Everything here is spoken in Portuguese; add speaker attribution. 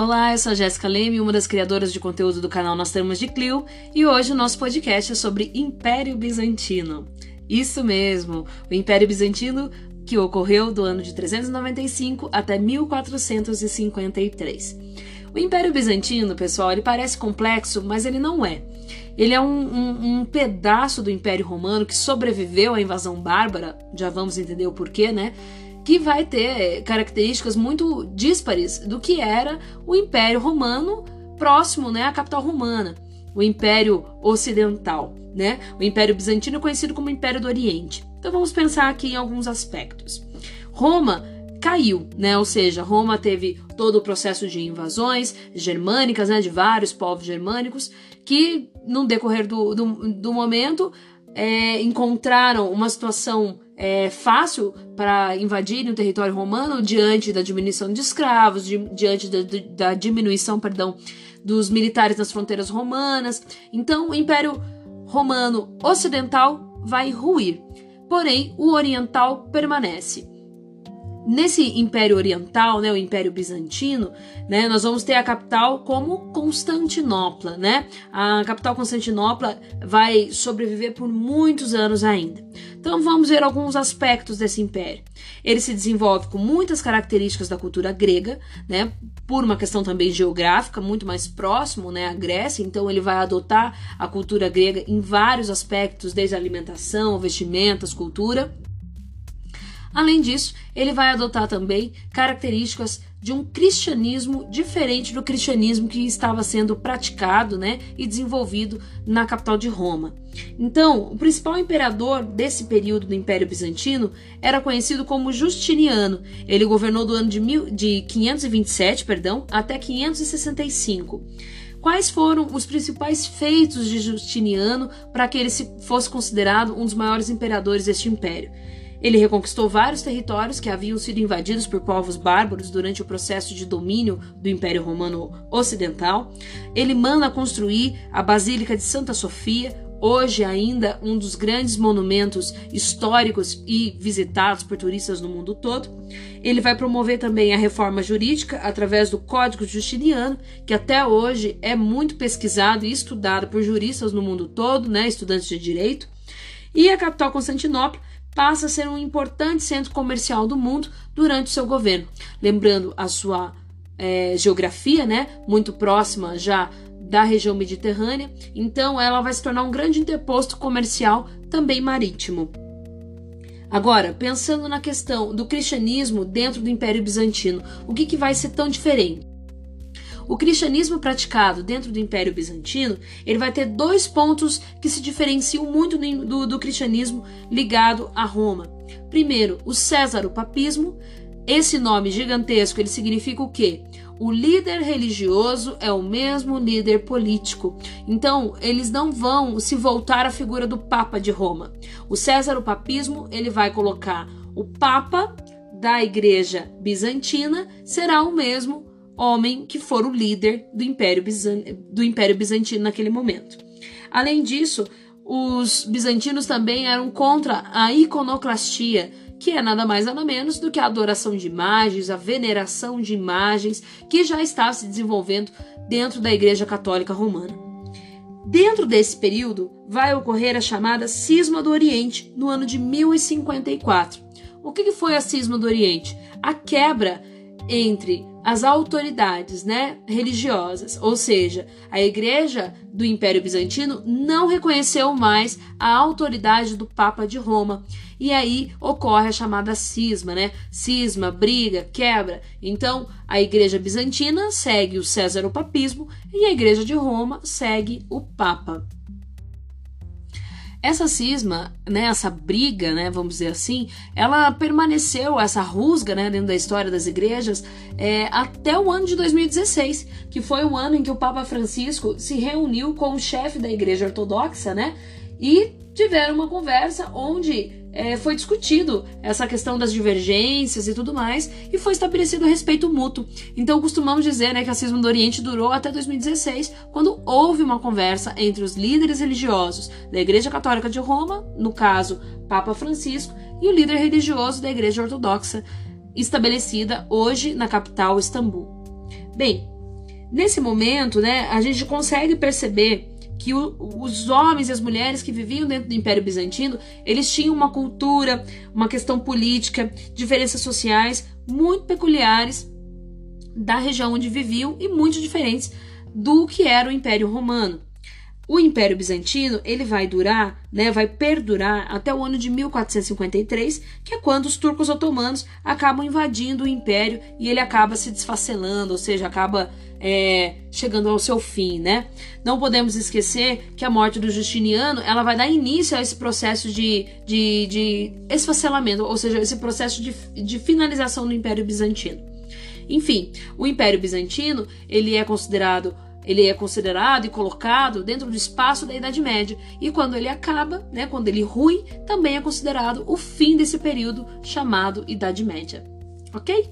Speaker 1: Olá, eu sou a Jéssica Leme, uma das criadoras de conteúdo do canal Nós Temos de Clio, e hoje o nosso podcast é sobre Império Bizantino. Isso mesmo, o Império Bizantino que ocorreu do ano de 395 até 1453. O Império Bizantino, pessoal, ele parece complexo, mas ele não é. Ele é um, um, um, pedaço do Império Romano que sobreviveu à invasão bárbara, já vamos entender o porquê, né? Que vai ter características muito díspares do que era o Império Romano próximo né, à capital romana, o Império Ocidental. Né? O Império Bizantino conhecido como Império do Oriente. Então vamos pensar aqui em alguns aspectos. Roma caiu, né? Ou seja, Roma teve todo o processo de invasões germânicas, né? De vários povos germânicos que, no decorrer do, do, do momento, é, encontraram uma situação é, fácil para invadirem o território romano diante da diminuição de escravos, di, diante da, da, diminuição, perdão, dos militares nas fronteiras romanas. Então, o Império Romano Ocidental vai ruir, porém o Oriental permanece nesse Império Oriental, né, o Império Bizantino, né, nós vamos ter a capital como Constantinopla, né? A capital Constantinopla vai sobreviver por muitos anos ainda. Então vamos ver alguns aspectos desse império. Ele se desenvolve com muitas características da cultura grega, né? Por uma questão também geográfica, muito mais próximo, né, à Grécia, então ele vai adotar a cultura grega em vários aspectos, desde alimentação, vestimentas, cultura. Além disso, ele vai adotar também características de um cristianismo diferente do cristianismo que estava sendo praticado né, e desenvolvido na capital de Roma. Então, o principal imperador desse período do Império Bizantino era conhecido como Justiniano. Ele governou do ano de, mil, de 527 perdão, até 565. Quais foram os principais feitos de Justiniano para que ele fosse considerado um dos maiores imperadores deste império? Ele reconquistou vários territórios que haviam sido invadidos por povos bárbaros durante o processo de domínio do Império Romano Ocidental. Ele manda construir a Basílica de Santa Sofia, hoje ainda um dos grandes monumentos históricos e visitados por turistas no mundo todo. Ele vai promover também a reforma jurídica através do Código Justiniano, que até hoje é muito pesquisado e estudado por juristas no mundo todo, né, estudantes de direito. E a capital Constantinopla passa a ser um importante centro comercial do mundo durante seu governo. Lembrando a sua é, geografia, né, muito próxima já da região mediterrânea, então ela vai se tornar um grande interposto comercial também marítimo. Agora, pensando na questão do cristianismo dentro do Império Bizantino, o que, que vai ser tão diferente? O cristianismo praticado dentro do Império Bizantino, ele vai ter dois pontos que se diferenciam muito do, do, do cristianismo ligado a Roma. Primeiro, o Césaro-papismo. Esse nome gigantesco, ele significa o quê? O líder religioso é o mesmo líder político. Então, eles não vão se voltar à figura do Papa de Roma. O Césaro-papismo, ele vai colocar o Papa da Igreja Bizantina será o mesmo homem que for o líder do Império, Bizan do Império Bizantino naquele momento. Além disso, os bizantinos também eram contra a iconoclastia, que é nada mais nada menos do que a adoração de imagens, a veneração de imagens, que já estava se desenvolvendo dentro da Igreja Católica Romana. Dentro desse período, vai ocorrer a chamada Cisma do Oriente, no ano de 1054. O que foi a Cisma do Oriente? A quebra entre as autoridades né, religiosas, ou seja, a Igreja do Império Bizantino não reconheceu mais a autoridade do Papa de Roma. E aí ocorre a chamada cisma, né? Cisma, briga, quebra. Então, a Igreja Bizantina segue o César-papismo e a Igreja de Roma segue o Papa. Essa cisma, né, essa briga, né, vamos dizer assim, ela permaneceu, essa rusga né, dentro da história das igrejas, é, até o ano de 2016, que foi o ano em que o Papa Francisco se reuniu com o chefe da igreja ortodoxa, né, e tiveram uma conversa onde é, foi discutido essa questão das divergências e tudo mais, e foi estabelecido o respeito mútuo. Então costumamos dizer né, que a Cisma do Oriente durou até 2016, quando houve uma conversa entre os líderes religiosos da Igreja Católica de Roma, no caso Papa Francisco, e o líder religioso da Igreja Ortodoxa, estabelecida hoje na capital Istambul. Bem, Nesse momento, né, a gente consegue perceber que o, os homens e as mulheres que viviam dentro do Império Bizantino, eles tinham uma cultura, uma questão política, diferenças sociais muito peculiares da região onde viviam e muito diferentes do que era o Império Romano. O Império Bizantino ele vai durar, né, vai perdurar até o ano de 1453, que é quando os turcos otomanos acabam invadindo o Império e ele acaba se desfacelando, ou seja, acaba é, chegando ao seu fim, né? Não podemos esquecer que a morte do Justiniano ela vai dar início a esse processo de, de, de esfacelamento, ou seja, esse processo de, de finalização do Império Bizantino. Enfim, o Império Bizantino ele é considerado ele é considerado e colocado dentro do espaço da Idade Média. E quando ele acaba, né, quando ele rui, também é considerado o fim desse período chamado Idade Média. Ok?